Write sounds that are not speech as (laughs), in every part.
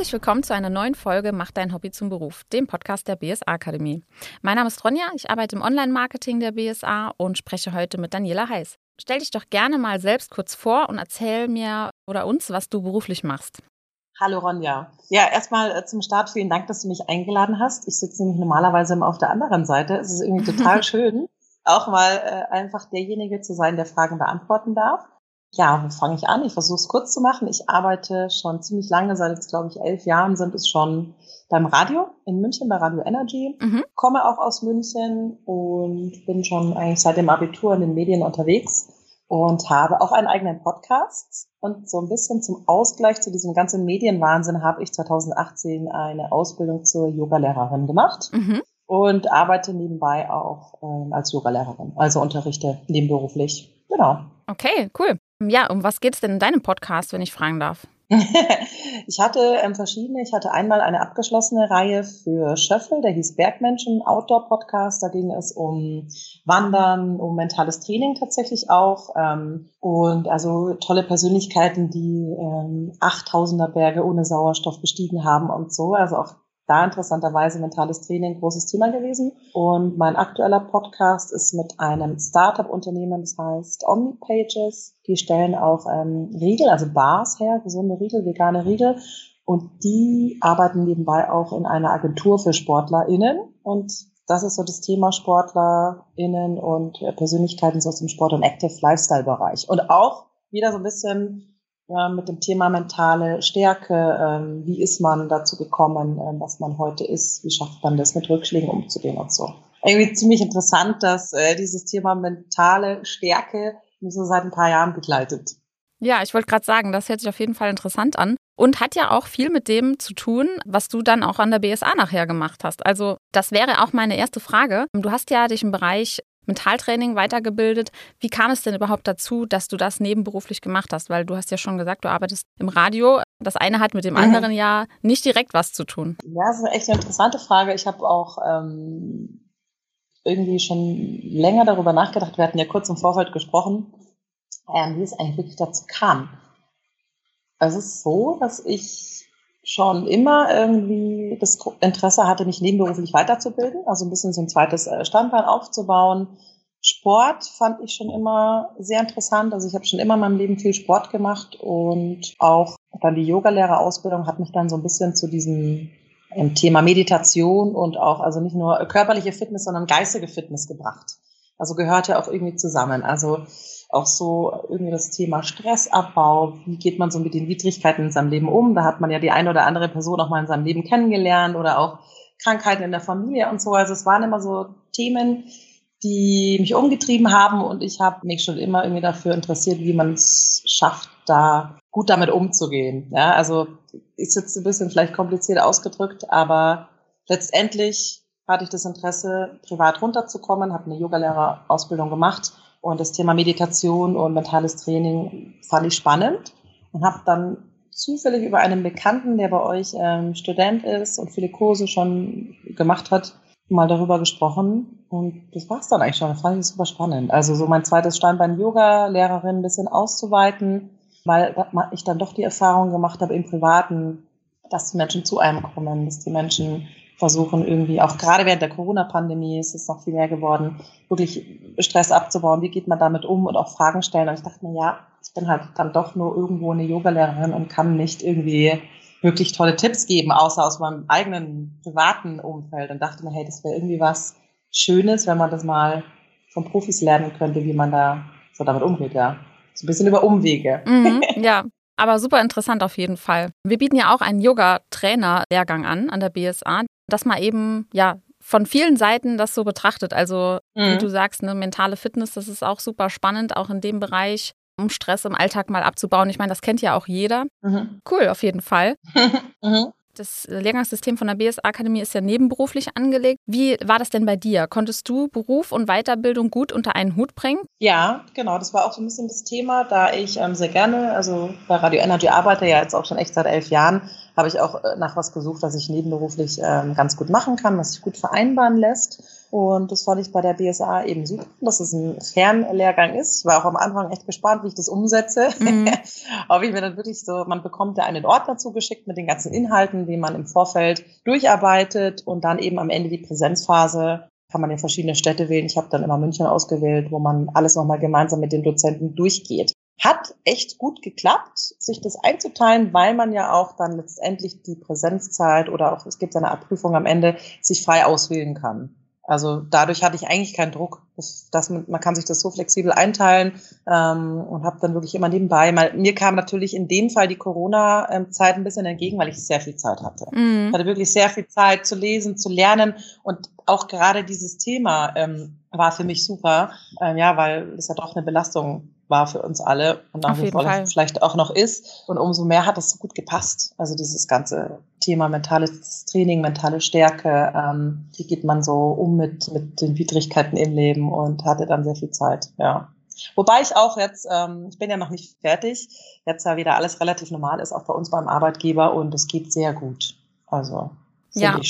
Herzlich willkommen zu einer neuen Folge Mach dein Hobby zum Beruf, dem Podcast der BSA Akademie. Mein Name ist Ronja, ich arbeite im Online-Marketing der BSA und spreche heute mit Daniela Heiß. Stell dich doch gerne mal selbst kurz vor und erzähl mir oder uns, was du beruflich machst. Hallo Ronja. Ja, erstmal äh, zum Start vielen Dank, dass du mich eingeladen hast. Ich sitze nämlich normalerweise immer auf der anderen Seite. Es ist irgendwie total (laughs) schön, auch mal äh, einfach derjenige zu sein, der Fragen beantworten darf. Ja, wo fange ich an? Ich versuche es kurz zu machen. Ich arbeite schon ziemlich lange, seit jetzt glaube ich elf Jahren sind es schon beim Radio in München, bei Radio Energy. Mhm. Komme auch aus München und bin schon eigentlich seit dem Abitur in den Medien unterwegs und habe auch einen eigenen Podcast. Und so ein bisschen zum Ausgleich zu diesem ganzen Medienwahnsinn habe ich 2018 eine Ausbildung zur Yogalehrerin gemacht. Mhm. Und arbeite nebenbei auch ähm, als Yogalehrerin, also unterrichte nebenberuflich. Genau. Okay, cool. Ja, um was geht es denn in deinem Podcast, wenn ich fragen darf? (laughs) ich hatte ähm, verschiedene. Ich hatte einmal eine abgeschlossene Reihe für Schöffel, der hieß Bergmenschen Outdoor Podcast. Da ging es um Wandern, um mentales Training tatsächlich auch. Ähm, und also tolle Persönlichkeiten, die ähm, 8000er Berge ohne Sauerstoff bestiegen haben und so. Also auch da interessanterweise mentales Training großes Thema gewesen. Und mein aktueller Podcast ist mit einem Startup-Unternehmen, das heißt OmniPages. Die stellen auch ähm, Riegel, also Bars her, gesunde Riegel, vegane Riegel. Und die arbeiten nebenbei auch in einer Agentur für SportlerInnen. Und das ist so das Thema SportlerInnen und Persönlichkeiten so aus dem Sport- und Active Lifestyle-Bereich. Und auch wieder so ein bisschen ja, mit dem Thema mentale Stärke. Ähm, wie ist man dazu gekommen, ähm, was man heute ist? Wie schafft man das, mit Rückschlägen umzugehen und so? Irgendwie ziemlich interessant, dass äh, dieses Thema mentale Stärke mich so seit ein paar Jahren begleitet. Ja, ich wollte gerade sagen, das hört sich auf jeden Fall interessant an und hat ja auch viel mit dem zu tun, was du dann auch an der BSA nachher gemacht hast. Also das wäre auch meine erste Frage. Du hast ja dich im Bereich Mentaltraining weitergebildet. Wie kam es denn überhaupt dazu, dass du das nebenberuflich gemacht hast? Weil du hast ja schon gesagt, du arbeitest im Radio. Das eine hat mit dem mhm. anderen ja nicht direkt was zu tun. Ja, das ist echt eine interessante Frage. Ich habe auch ähm, irgendwie schon länger darüber nachgedacht. Wir hatten ja kurz im Vorfeld gesprochen, ähm, wie es eigentlich wirklich dazu kam. Es ist so, dass ich schon immer irgendwie das Interesse hatte, mich nebenberuflich weiterzubilden, also ein bisschen so ein zweites äh, Standbein aufzubauen. Sport fand ich schon immer sehr interessant. Also ich habe schon immer in meinem Leben viel Sport gemacht und auch dann die Yogalehrerausbildung hat mich dann so ein bisschen zu diesem ähm, Thema Meditation und auch also nicht nur körperliche Fitness, sondern geistige Fitness gebracht. Also gehörte auch irgendwie zusammen. Also auch so irgendwie das Thema Stressabbau. Wie geht man so mit den Widrigkeiten in seinem Leben um? Da hat man ja die eine oder andere Person auch mal in seinem Leben kennengelernt oder auch Krankheiten in der Familie und so. Also es waren immer so Themen, die mich umgetrieben haben und ich habe mich schon immer irgendwie dafür interessiert, wie man es schafft, da gut damit umzugehen. Ja, also ist jetzt ein bisschen vielleicht kompliziert ausgedrückt, aber letztendlich hatte ich das Interesse, privat runterzukommen, habe eine Yogalehrerausbildung gemacht und das Thema Meditation und mentales Training fand ich spannend und habe dann zufällig über einen Bekannten, der bei euch ähm, Student ist und viele Kurse schon gemacht hat, mal darüber gesprochen. Und das war es dann eigentlich schon. Das fand ich super spannend. Also so mein zweites Standbein Yoga-Lehrerin ein bisschen auszuweiten, weil ich dann doch die Erfahrung gemacht habe im Privaten, dass die Menschen zu einem kommen, dass die Menschen versuchen irgendwie, auch gerade während der Corona-Pandemie ist es noch viel mehr geworden, wirklich Stress abzubauen. Wie geht man damit um und auch Fragen stellen? Und ich dachte mir, ja, ich bin halt dann doch nur irgendwo eine Yogalehrerin und kann nicht irgendwie wirklich tolle Tipps geben, außer aus meinem eigenen privaten Umfeld. Und dachte mir, hey, das wäre irgendwie was Schönes, wenn man das mal von Profis lernen könnte, wie man da so damit umgeht, ja. So ein bisschen über Umwege. Mhm, (laughs) ja, aber super interessant auf jeden Fall. Wir bieten ja auch einen Yoga-Trainer-Lehrgang an an der BSA dass man eben, ja, von vielen Seiten das so betrachtet. Also, mhm. wie du sagst, eine mentale Fitness, das ist auch super spannend, auch in dem Bereich, um Stress im Alltag mal abzubauen. Ich meine, das kennt ja auch jeder. Mhm. Cool, auf jeden Fall. (laughs) mhm. Das Lehrgangssystem von der BS-Akademie ist ja nebenberuflich angelegt. Wie war das denn bei dir? Konntest du Beruf und Weiterbildung gut unter einen Hut bringen? Ja, genau. Das war auch so ein bisschen das Thema, da ich ähm, sehr gerne, also bei Radio Energy arbeite ja jetzt auch schon echt seit elf Jahren, habe ich auch äh, nach was gesucht, was ich nebenberuflich ähm, ganz gut machen kann, was sich gut vereinbaren lässt. Und das fand ich bei der BSA eben super, dass es ein Fernlehrgang ist. Ich war auch am Anfang echt gespannt, wie ich das umsetze. Mhm. (laughs) Ob ich mir dann wirklich so, man bekommt ja einen Ordner zugeschickt mit den ganzen Inhalten, die man im Vorfeld durcharbeitet und dann eben am Ende die Präsenzphase kann man ja verschiedene Städte wählen. Ich habe dann immer München ausgewählt, wo man alles nochmal gemeinsam mit den Dozenten durchgeht. Hat echt gut geklappt, sich das einzuteilen, weil man ja auch dann letztendlich die Präsenzzeit oder auch es gibt eine Abprüfung am Ende sich frei auswählen kann. Also dadurch hatte ich eigentlich keinen Druck. Das, das, man kann sich das so flexibel einteilen ähm, und habe dann wirklich immer nebenbei. Mal, mir kam natürlich in dem Fall die Corona-Zeit ein bisschen entgegen, weil ich sehr viel Zeit hatte. Mhm. Ich hatte wirklich sehr viel Zeit zu lesen, zu lernen und auch gerade dieses Thema ähm, war für mich super, ähm, ja, weil es ja doch eine Belastung war für uns alle und nach wie vor vielleicht auch noch ist. Und umso mehr hat es so gut gepasst. Also dieses ganze Thema mentales Training, mentale Stärke, ähm, wie geht man so um mit, mit den Widrigkeiten im Leben und hatte dann sehr viel Zeit, ja. Wobei ich auch jetzt, ähm, ich bin ja noch nicht fertig, jetzt ja wieder alles relativ normal ist, auch bei uns beim Arbeitgeber und es geht sehr gut. Also ja.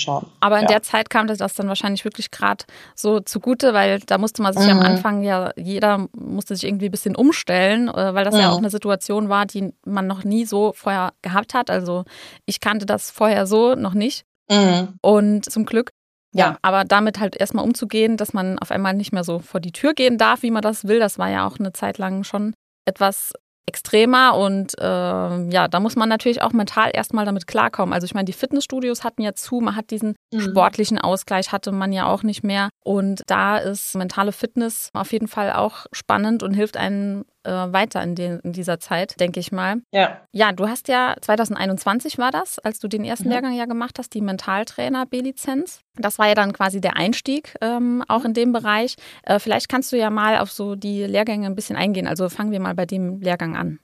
Aber in ja. der Zeit kam das dann wahrscheinlich wirklich gerade so zugute, weil da musste man sich mhm. am Anfang ja, jeder musste sich irgendwie ein bisschen umstellen, äh, weil das mhm. ja auch eine Situation war, die man noch nie so vorher gehabt hat. Also ich kannte das vorher so noch nicht. Mhm. Und zum Glück. Ja, ja, aber damit halt erstmal umzugehen, dass man auf einmal nicht mehr so vor die Tür gehen darf, wie man das will, das war ja auch eine Zeit lang schon etwas extremer und äh, ja, da muss man natürlich auch mental erstmal damit klarkommen. Also ich meine, die Fitnessstudios hatten ja zu, man hat diesen mhm. sportlichen Ausgleich hatte man ja auch nicht mehr und da ist mentale Fitness auf jeden Fall auch spannend und hilft einem äh, weiter in, den, in dieser Zeit, denke ich mal. Ja. Ja, du hast ja 2021 war das, als du den ersten mhm. Lehrgang ja gemacht hast, die Mentaltrainer B-Lizenz. Das war ja dann quasi der Einstieg ähm, auch in dem Bereich. Äh, vielleicht kannst du ja mal auf so die Lehrgänge ein bisschen eingehen. Also fangen wir mal bei dem Lehrgang an.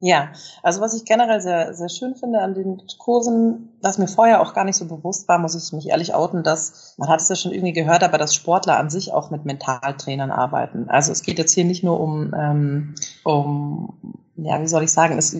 Ja, also was ich generell sehr, sehr schön finde an den Kursen, was mir vorher auch gar nicht so bewusst war, muss ich mich ehrlich outen, dass, man hat es ja schon irgendwie gehört, aber dass Sportler an sich auch mit Mentaltrainern arbeiten. Also es geht jetzt hier nicht nur um, ähm, um ja, wie soll ich sagen, es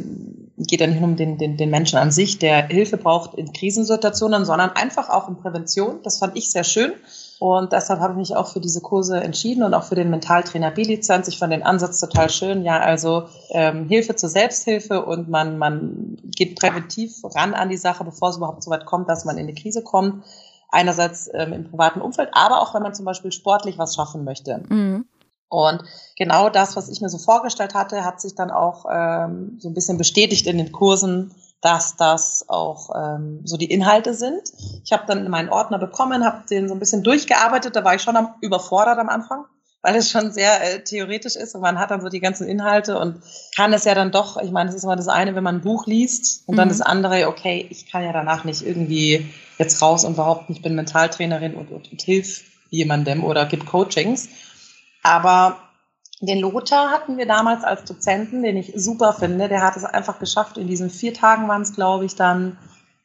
geht ja nicht nur um den, den, den Menschen an sich, der Hilfe braucht in Krisensituationen, sondern einfach auch um Prävention. Das fand ich sehr schön. Und deshalb habe ich mich auch für diese Kurse entschieden und auch für den Mentaltrainer B-Lizenz. Ich fand den Ansatz total schön. Ja, also ähm, Hilfe zur Selbsthilfe und man, man geht präventiv ran an die Sache, bevor es überhaupt so weit kommt, dass man in die Krise kommt. Einerseits ähm, im privaten Umfeld, aber auch wenn man zum Beispiel sportlich was schaffen möchte. Mhm. Und genau das, was ich mir so vorgestellt hatte, hat sich dann auch ähm, so ein bisschen bestätigt in den Kursen, dass das auch ähm, so die Inhalte sind. Ich habe dann meinen Ordner bekommen, habe den so ein bisschen durchgearbeitet. Da war ich schon am, überfordert am Anfang, weil es schon sehr äh, theoretisch ist und man hat dann so die ganzen Inhalte und kann es ja dann doch, ich meine, es ist immer das eine, wenn man ein Buch liest und mhm. dann das andere, okay, ich kann ja danach nicht irgendwie jetzt raus und behaupten, ich bin Mentaltrainerin und, und, und hilf jemandem oder gib Coachings. Aber den Lothar hatten wir damals als Dozenten, den ich super finde. Der hat es einfach geschafft. In diesen vier Tagen waren es, glaube ich, dann.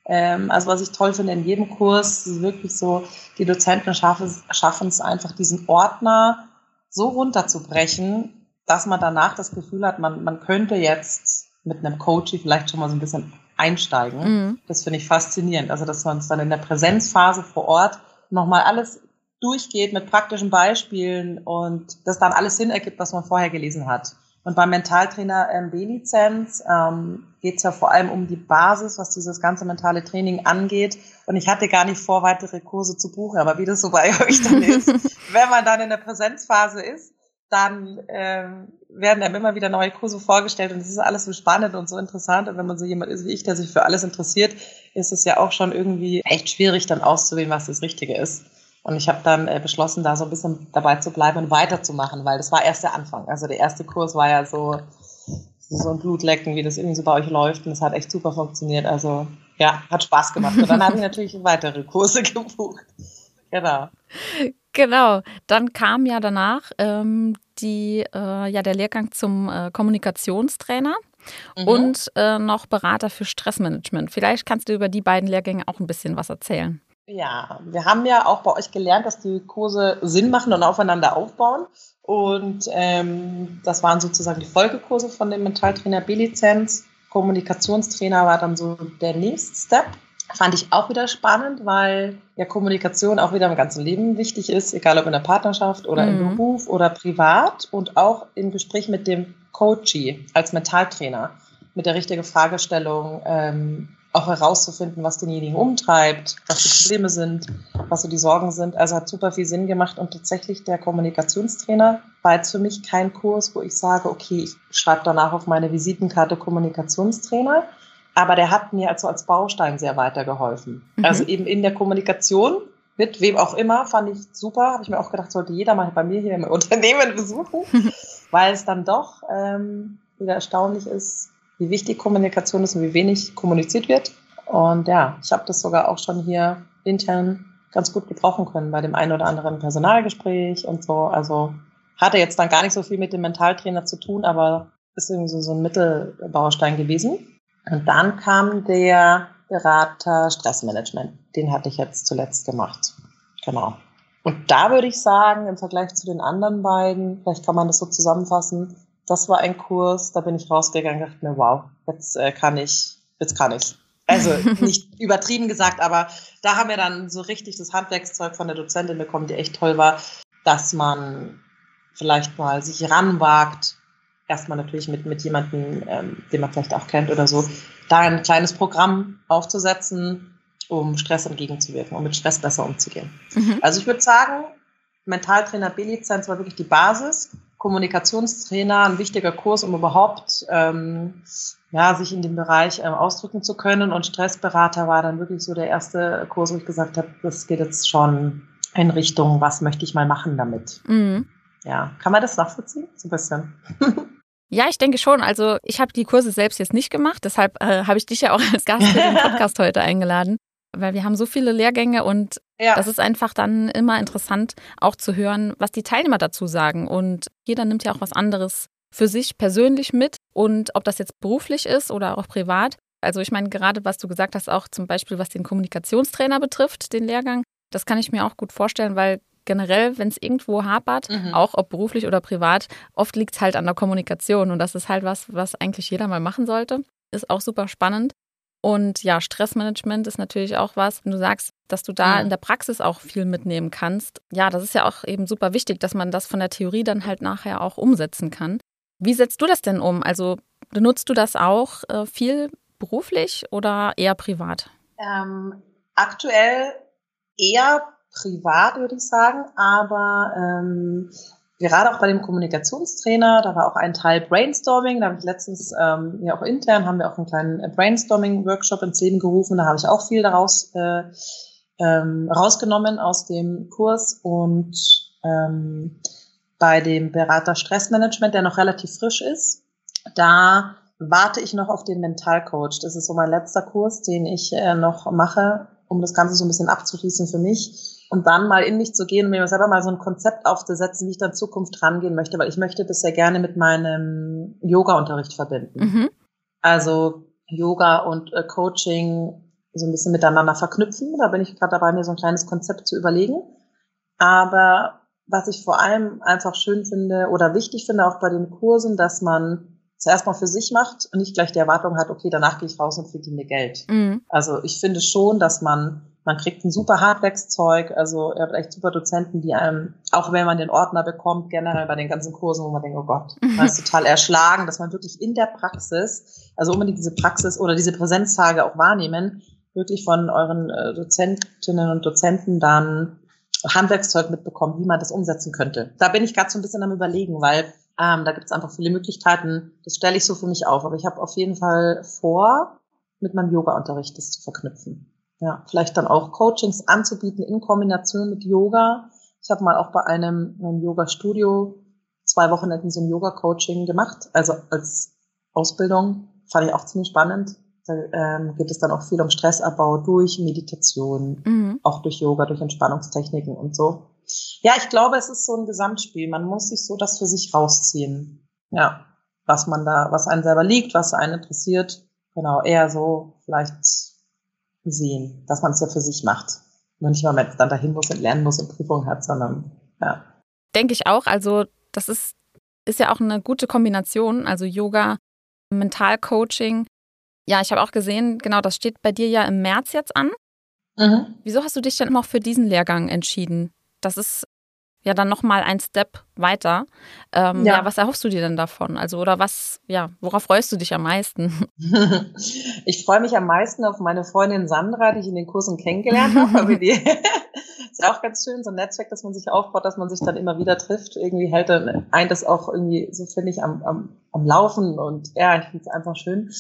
Ähm, also was ich toll finde in jedem Kurs, ist wirklich so, die Dozenten schaffen es einfach, diesen Ordner so runterzubrechen, dass man danach das Gefühl hat, man, man könnte jetzt mit einem Coach vielleicht schon mal so ein bisschen einsteigen. Mhm. Das finde ich faszinierend. Also dass man es dann in der Präsenzphase vor Ort nochmal alles durchgeht mit praktischen Beispielen und das dann alles Sinn ergibt, was man vorher gelesen hat. Und beim Mentaltrainer MB-Lizenz ähm, geht es ja vor allem um die Basis, was dieses ganze mentale Training angeht. Und ich hatte gar nicht vor, weitere Kurse zu buchen, aber wie das so bei (laughs) euch dann ist, wenn man dann in der Präsenzphase ist, dann ähm, werden einem immer wieder neue Kurse vorgestellt und es ist alles so spannend und so interessant. Und wenn man so jemand ist wie ich, der sich für alles interessiert, ist es ja auch schon irgendwie echt schwierig, dann auszuwählen, was das Richtige ist. Und ich habe dann äh, beschlossen, da so ein bisschen dabei zu bleiben und weiterzumachen, weil das war erst der Anfang. Also der erste Kurs war ja so, so ein Blutlecken, wie das irgendwie so bei euch läuft. Und es hat echt super funktioniert. Also ja, hat Spaß gemacht. Und dann habe ich (laughs) natürlich weitere Kurse (laughs) gebucht. Genau. Genau. Dann kam ja danach ähm, die, äh, ja, der Lehrgang zum äh, Kommunikationstrainer. Mhm. Und äh, noch Berater für Stressmanagement. Vielleicht kannst du über die beiden Lehrgänge auch ein bisschen was erzählen. Ja, wir haben ja auch bei euch gelernt, dass die Kurse Sinn machen und aufeinander aufbauen. Und ähm, das waren sozusagen die Folgekurse von dem Mentaltrainer B-Lizenz. Kommunikationstrainer war dann so der nächste Step. Fand ich auch wieder spannend, weil ja Kommunikation auch wieder im ganzen Leben wichtig ist, egal ob in der Partnerschaft oder mhm. im Beruf oder privat und auch im Gespräch mit dem Coachee als Mentaltrainer mit der richtigen Fragestellung ähm, auch herauszufinden, was denjenigen umtreibt, was die Probleme sind, was so die Sorgen sind. Also hat super viel Sinn gemacht und tatsächlich der Kommunikationstrainer war jetzt für mich kein Kurs, wo ich sage, okay, ich schreibe danach auf meine Visitenkarte Kommunikationstrainer, aber der hat mir also als Baustein sehr weitergeholfen. Mhm. Also eben in der Kommunikation mit wem auch immer, fand ich super. Habe ich mir auch gedacht, sollte jeder mal bei mir hier im Unternehmen besuchen, (laughs) weil es dann doch ähm, wieder erstaunlich ist, wie wichtig Kommunikation ist und wie wenig kommuniziert wird. Und ja, ich habe das sogar auch schon hier intern ganz gut gebrauchen können bei dem einen oder anderen Personalgespräch und so. Also hatte jetzt dann gar nicht so viel mit dem Mentaltrainer zu tun, aber ist irgendwie so, so ein Mittelbaustein gewesen. Und dann kam der Berater Stressmanagement. Den hatte ich jetzt zuletzt gemacht. Genau. Und da würde ich sagen, im Vergleich zu den anderen beiden, vielleicht kann man das so zusammenfassen, das war ein Kurs, da bin ich rausgegangen und dachte mir, wow, jetzt äh, kann ich, jetzt kann ich. Also (laughs) nicht übertrieben gesagt, aber da haben wir dann so richtig das Handwerkszeug von der Dozentin bekommen, die echt toll war, dass man vielleicht mal sich ranwagt, erstmal natürlich mit, mit jemandem, ähm, den man vielleicht auch kennt oder so, da ein kleines Programm aufzusetzen, um Stress entgegenzuwirken, um mit Stress besser umzugehen. Mhm. Also ich würde sagen, Mentaltrainer B-Lizenz war wirklich die Basis. Kommunikationstrainer ein wichtiger Kurs, um überhaupt ähm, ja, sich in dem Bereich ähm, ausdrücken zu können. Und Stressberater war dann wirklich so der erste Kurs, wo ich gesagt habe, das geht jetzt schon in Richtung, was möchte ich mal machen damit. Mhm. Ja, kann man das nachvollziehen? So ein bisschen. (laughs) Ja, ich denke schon. Also ich habe die Kurse selbst jetzt nicht gemacht, deshalb äh, habe ich dich ja auch als Gast für den (laughs) Podcast heute eingeladen weil wir haben so viele Lehrgänge und ja. das ist einfach dann immer interessant, auch zu hören, was die Teilnehmer dazu sagen. Und jeder nimmt ja auch was anderes für sich persönlich mit und ob das jetzt beruflich ist oder auch privat. Also ich meine, gerade was du gesagt hast, auch zum Beispiel was den Kommunikationstrainer betrifft, den Lehrgang, das kann ich mir auch gut vorstellen, weil generell, wenn es irgendwo hapert, mhm. auch ob beruflich oder privat, oft liegt es halt an der Kommunikation und das ist halt was, was eigentlich jeder mal machen sollte. Ist auch super spannend. Und ja, Stressmanagement ist natürlich auch was, wenn du sagst, dass du da in der Praxis auch viel mitnehmen kannst. Ja, das ist ja auch eben super wichtig, dass man das von der Theorie dann halt nachher auch umsetzen kann. Wie setzt du das denn um? Also benutzt du das auch äh, viel beruflich oder eher privat? Ähm, aktuell eher privat, würde ich sagen, aber ähm, gerade auch bei dem Kommunikationstrainer, da war auch ein Teil Brainstorming, da habe ich letztens ähm, ja auch intern haben wir auch einen kleinen Brainstorming-Workshop ins Leben gerufen, da habe ich auch viel daraus äh, ähm, rausgenommen aus dem Kurs. Und ähm, bei dem Berater Stressmanagement, der noch relativ frisch ist, da warte ich noch auf den Mentalcoach. Das ist so mein letzter Kurs, den ich äh, noch mache, um das Ganze so ein bisschen abzuschließen für mich und dann mal in mich zu gehen und mir selber mal so ein Konzept aufzusetzen, wie ich dann in Zukunft rangehen möchte, weil ich möchte das sehr gerne mit meinem Yoga-Unterricht verbinden. Mhm. Also Yoga und äh, Coaching so ein bisschen miteinander verknüpfen. Da bin ich gerade dabei, mir so ein kleines Konzept zu überlegen. Aber was ich vor allem einfach schön finde oder wichtig finde auch bei den Kursen, dass man zuerst mal für sich macht und nicht gleich die Erwartung hat, okay, danach gehe ich raus und verdiene Geld. Mhm. Also ich finde schon, dass man man kriegt ein super Hardwerkszeug, also ihr habt echt super Dozenten, die einem, auch wenn man den Ordner bekommt, generell bei den ganzen Kursen, wo man denkt, oh Gott, (laughs) man ist total erschlagen, dass man wirklich in der Praxis, also unbedingt diese Praxis oder diese Präsenztage auch wahrnehmen, wirklich von euren äh, Dozentinnen und Dozenten dann Handwerkszeug mitbekommt, wie man das umsetzen könnte. Da bin ich gerade so ein bisschen am überlegen, weil ähm, da gibt es einfach viele Möglichkeiten. Das stelle ich so für mich auf. Aber ich habe auf jeden Fall vor, mit meinem Yoga-Unterricht das zu verknüpfen. Ja, vielleicht dann auch Coachings anzubieten in Kombination mit Yoga. Ich habe mal auch bei einem, einem Yoga-Studio zwei Wochenenden so ein Yoga-Coaching gemacht, also als Ausbildung. Fand ich auch ziemlich spannend. Da ähm, geht es dann auch viel um Stressabbau durch Meditation, mhm. auch durch Yoga, durch Entspannungstechniken und so. Ja, ich glaube, es ist so ein Gesamtspiel. Man muss sich so das für sich rausziehen. Ja, was man da, was einen selber liegt, was einen interessiert. Genau, eher so vielleicht sehen, dass man es ja für sich macht. Nur nicht mal, wenn es dann dahin muss und lernen muss und Prüfungen hat, sondern ja. Denke ich auch. Also das ist, ist ja auch eine gute Kombination. Also Yoga, Mentalcoaching. Ja, ich habe auch gesehen, genau, das steht bei dir ja im März jetzt an. Mhm. Wieso hast du dich denn immer für diesen Lehrgang entschieden? Das ist ja dann nochmal ein Step weiter. Ähm, ja. ja. was erhoffst du dir denn davon? Also, oder was, ja, worauf freust du dich am meisten? (laughs) Ich freue mich am meisten auf meine Freundin Sandra, die ich in den Kursen kennengelernt habe. die ist (laughs) auch ganz schön, so ein Netzwerk, dass man sich aufbaut, dass man sich dann immer wieder trifft. Irgendwie hält dann ein das auch irgendwie, so finde ich, am, am, am Laufen und ja, ich finde es einfach schön.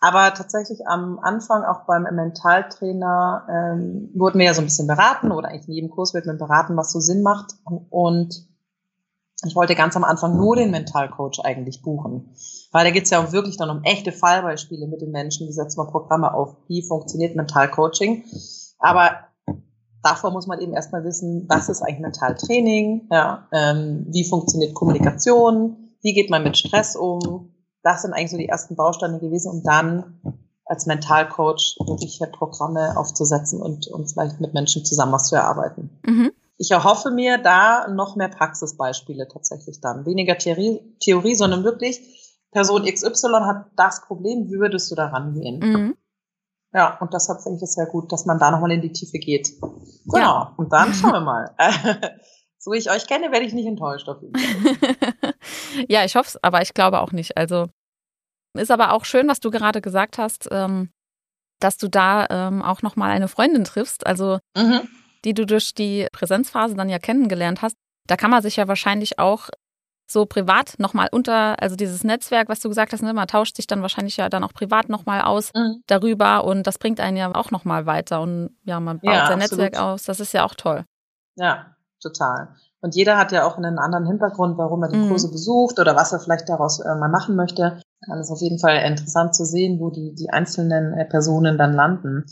Aber tatsächlich am Anfang auch beim Mentaltrainer ähm, wurden wir ja so ein bisschen beraten oder eigentlich in jedem Kurs wird man beraten, was so Sinn macht. Und ich wollte ganz am Anfang nur den Mentalcoach eigentlich buchen. Weil da geht es ja auch wirklich dann um echte Fallbeispiele mit den Menschen. Wie setzen wir Programme auf? Wie funktioniert Mentalcoaching? Aber davor muss man eben erstmal wissen, was ist eigentlich Mentaltraining? Ja, ähm, wie funktioniert Kommunikation? Wie geht man mit Stress um? Das sind eigentlich so die ersten Bausteine gewesen, um dann als Mentalcoach wirklich Programme aufzusetzen und, und vielleicht mit Menschen zusammen was zu erarbeiten. Mhm ich erhoffe mir da noch mehr Praxisbeispiele tatsächlich dann. Weniger Theorie, Theorie sondern wirklich, Person XY hat das Problem, wie würdest du da rangehen? Mhm. Ja, und deshalb finde ich es sehr gut, dass man da nochmal in die Tiefe geht. Genau. Ja. Und dann schauen wir mal. (laughs) so wie ich euch kenne, werde ich nicht enttäuscht auf jeden Fall. (laughs) ja, ich hoffe es, aber ich glaube auch nicht. Also ist aber auch schön, was du gerade gesagt hast, ähm, dass du da ähm, auch nochmal eine Freundin triffst. Also mhm die du durch die Präsenzphase dann ja kennengelernt hast, da kann man sich ja wahrscheinlich auch so privat nochmal unter, also dieses Netzwerk, was du gesagt hast, ne, man tauscht sich dann wahrscheinlich ja dann auch privat nochmal aus mhm. darüber und das bringt einen ja auch nochmal weiter und ja, man baut ja, sein absolut. Netzwerk aus. Das ist ja auch toll. Ja, total. Und jeder hat ja auch einen anderen Hintergrund, warum er die mhm. Kurse besucht oder was er vielleicht daraus äh, mal machen möchte. Dann ist auf jeden Fall interessant zu sehen, wo die, die einzelnen äh, Personen dann landen.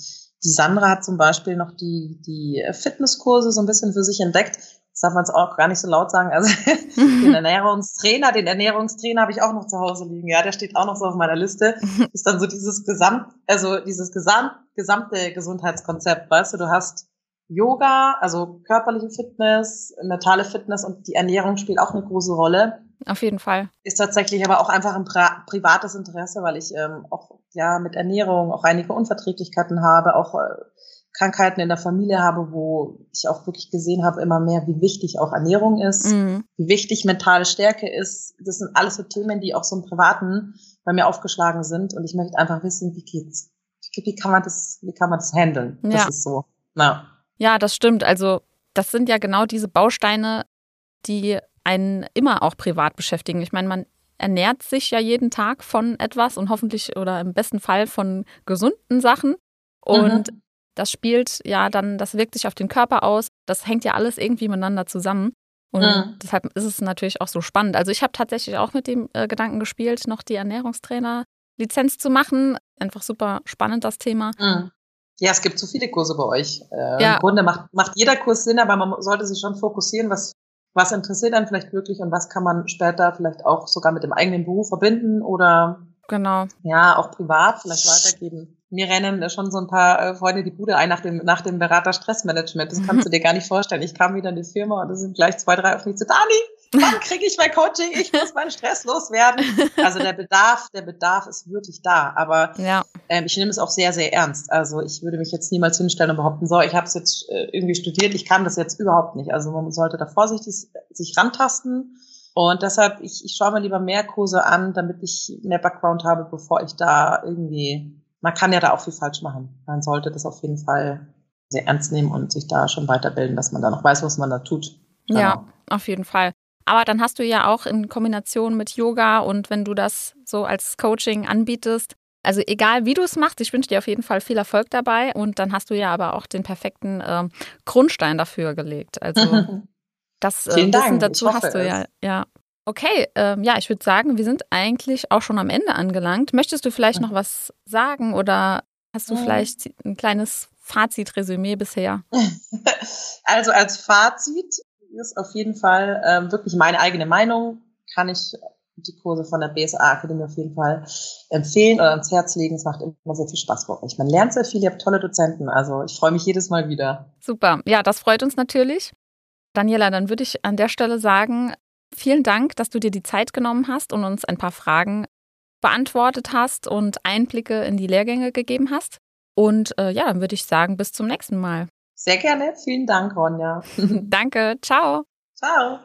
Die Sandra hat zum Beispiel noch die, die Fitnesskurse so ein bisschen für sich entdeckt. Das darf man es auch gar nicht so laut sagen. Also (laughs) den Ernährungstrainer, den Ernährungstrainer habe ich auch noch zu Hause liegen. Ja, der steht auch noch so auf meiner Liste. (laughs) ist dann so dieses Gesamt, also dieses Gesamt, gesamte Gesundheitskonzept, weißt du, du hast Yoga, also körperliche Fitness, mentale Fitness und die Ernährung spielt auch eine große Rolle. Auf jeden Fall. Ist tatsächlich aber auch einfach ein privates Interesse, weil ich ähm, auch ja mit Ernährung auch einige Unverträglichkeiten habe, auch äh, Krankheiten in der Familie habe, wo ich auch wirklich gesehen habe immer mehr, wie wichtig auch Ernährung ist, mhm. wie wichtig mentale Stärke ist. Das sind alles so Themen, die auch so im Privaten bei mir aufgeschlagen sind. Und ich möchte einfach wissen, wie geht's? Wie, kann man das, wie kann man das handeln? Ja. Das ist so. Na. Ja, das stimmt. Also das sind ja genau diese Bausteine, die einen immer auch privat beschäftigen. Ich meine, man ernährt sich ja jeden Tag von etwas und hoffentlich oder im besten Fall von gesunden Sachen. Und mhm. Das spielt ja dann, das wirkt sich auf den Körper aus. Das hängt ja alles irgendwie miteinander zusammen. Und mhm. deshalb ist es natürlich auch so spannend. Also ich habe tatsächlich auch mit dem äh, Gedanken gespielt, noch die Ernährungstrainer-Lizenz zu machen. Einfach super spannend, das Thema. Mhm. Ja, es gibt so viele Kurse bei euch. Äh, ja. Im Grunde macht, macht jeder Kurs Sinn, aber man sollte sich schon fokussieren, was was interessiert dann vielleicht wirklich und was kann man später vielleicht auch sogar mit dem eigenen Beruf verbinden oder genau. ja, auch privat vielleicht weitergeben. Mir rennen schon so ein paar äh, Freunde die Bude ein nach dem, nach dem Berater Stressmanagement. Das kannst du (laughs) dir gar nicht vorstellen. Ich kam wieder in die Firma und da sind gleich zwei, drei auf mich zu, Dani, wann (laughs) kriege ich mein Coaching? Ich muss meinen Stress loswerden. Also der Bedarf, der Bedarf ist wirklich da. Aber ja. ähm, ich nehme es auch sehr, sehr ernst. Also ich würde mich jetzt niemals hinstellen und behaupten, so, ich habe es jetzt äh, irgendwie studiert, ich kann das jetzt überhaupt nicht. Also man sollte da vorsichtig sich rantasten. Und deshalb, ich, ich schaue mir lieber mehr Kurse an, damit ich mehr Background habe, bevor ich da irgendwie, man kann ja da auch viel falsch machen. Man sollte das auf jeden Fall sehr ernst nehmen und sich da schon weiterbilden, dass man da noch weiß, was man da tut. Genau. Ja, auf jeden Fall. Aber dann hast du ja auch in Kombination mit Yoga und wenn du das so als Coaching anbietest, also egal wie du es machst, ich wünsche dir auf jeden Fall viel Erfolg dabei und dann hast du ja aber auch den perfekten äh, Grundstein dafür gelegt. Also (laughs) das äh, Wissen dazu hast du ja, ja. Okay, ähm, ja, ich würde sagen, wir sind eigentlich auch schon am Ende angelangt. Möchtest du vielleicht noch was sagen oder hast du vielleicht ein kleines Fazitresümee bisher? (laughs) Also als Fazit ist auf jeden Fall ähm, wirklich meine eigene Meinung. Kann ich die Kurse von der BSA Akademie auf jeden Fall empfehlen oder ans Herz legen. Es macht immer sehr viel Spaß bei euch. Man lernt sehr viel, ihr habt tolle Dozenten. Also ich freue mich jedes Mal wieder. Super. Ja, das freut uns natürlich. Daniela, dann würde ich an der Stelle sagen, vielen Dank, dass du dir die Zeit genommen hast und uns ein paar Fragen beantwortet hast und Einblicke in die Lehrgänge gegeben hast. Und äh, ja, dann würde ich sagen, bis zum nächsten Mal. Sehr gerne. Vielen Dank, Ronja. (laughs) Danke. Ciao. Ciao.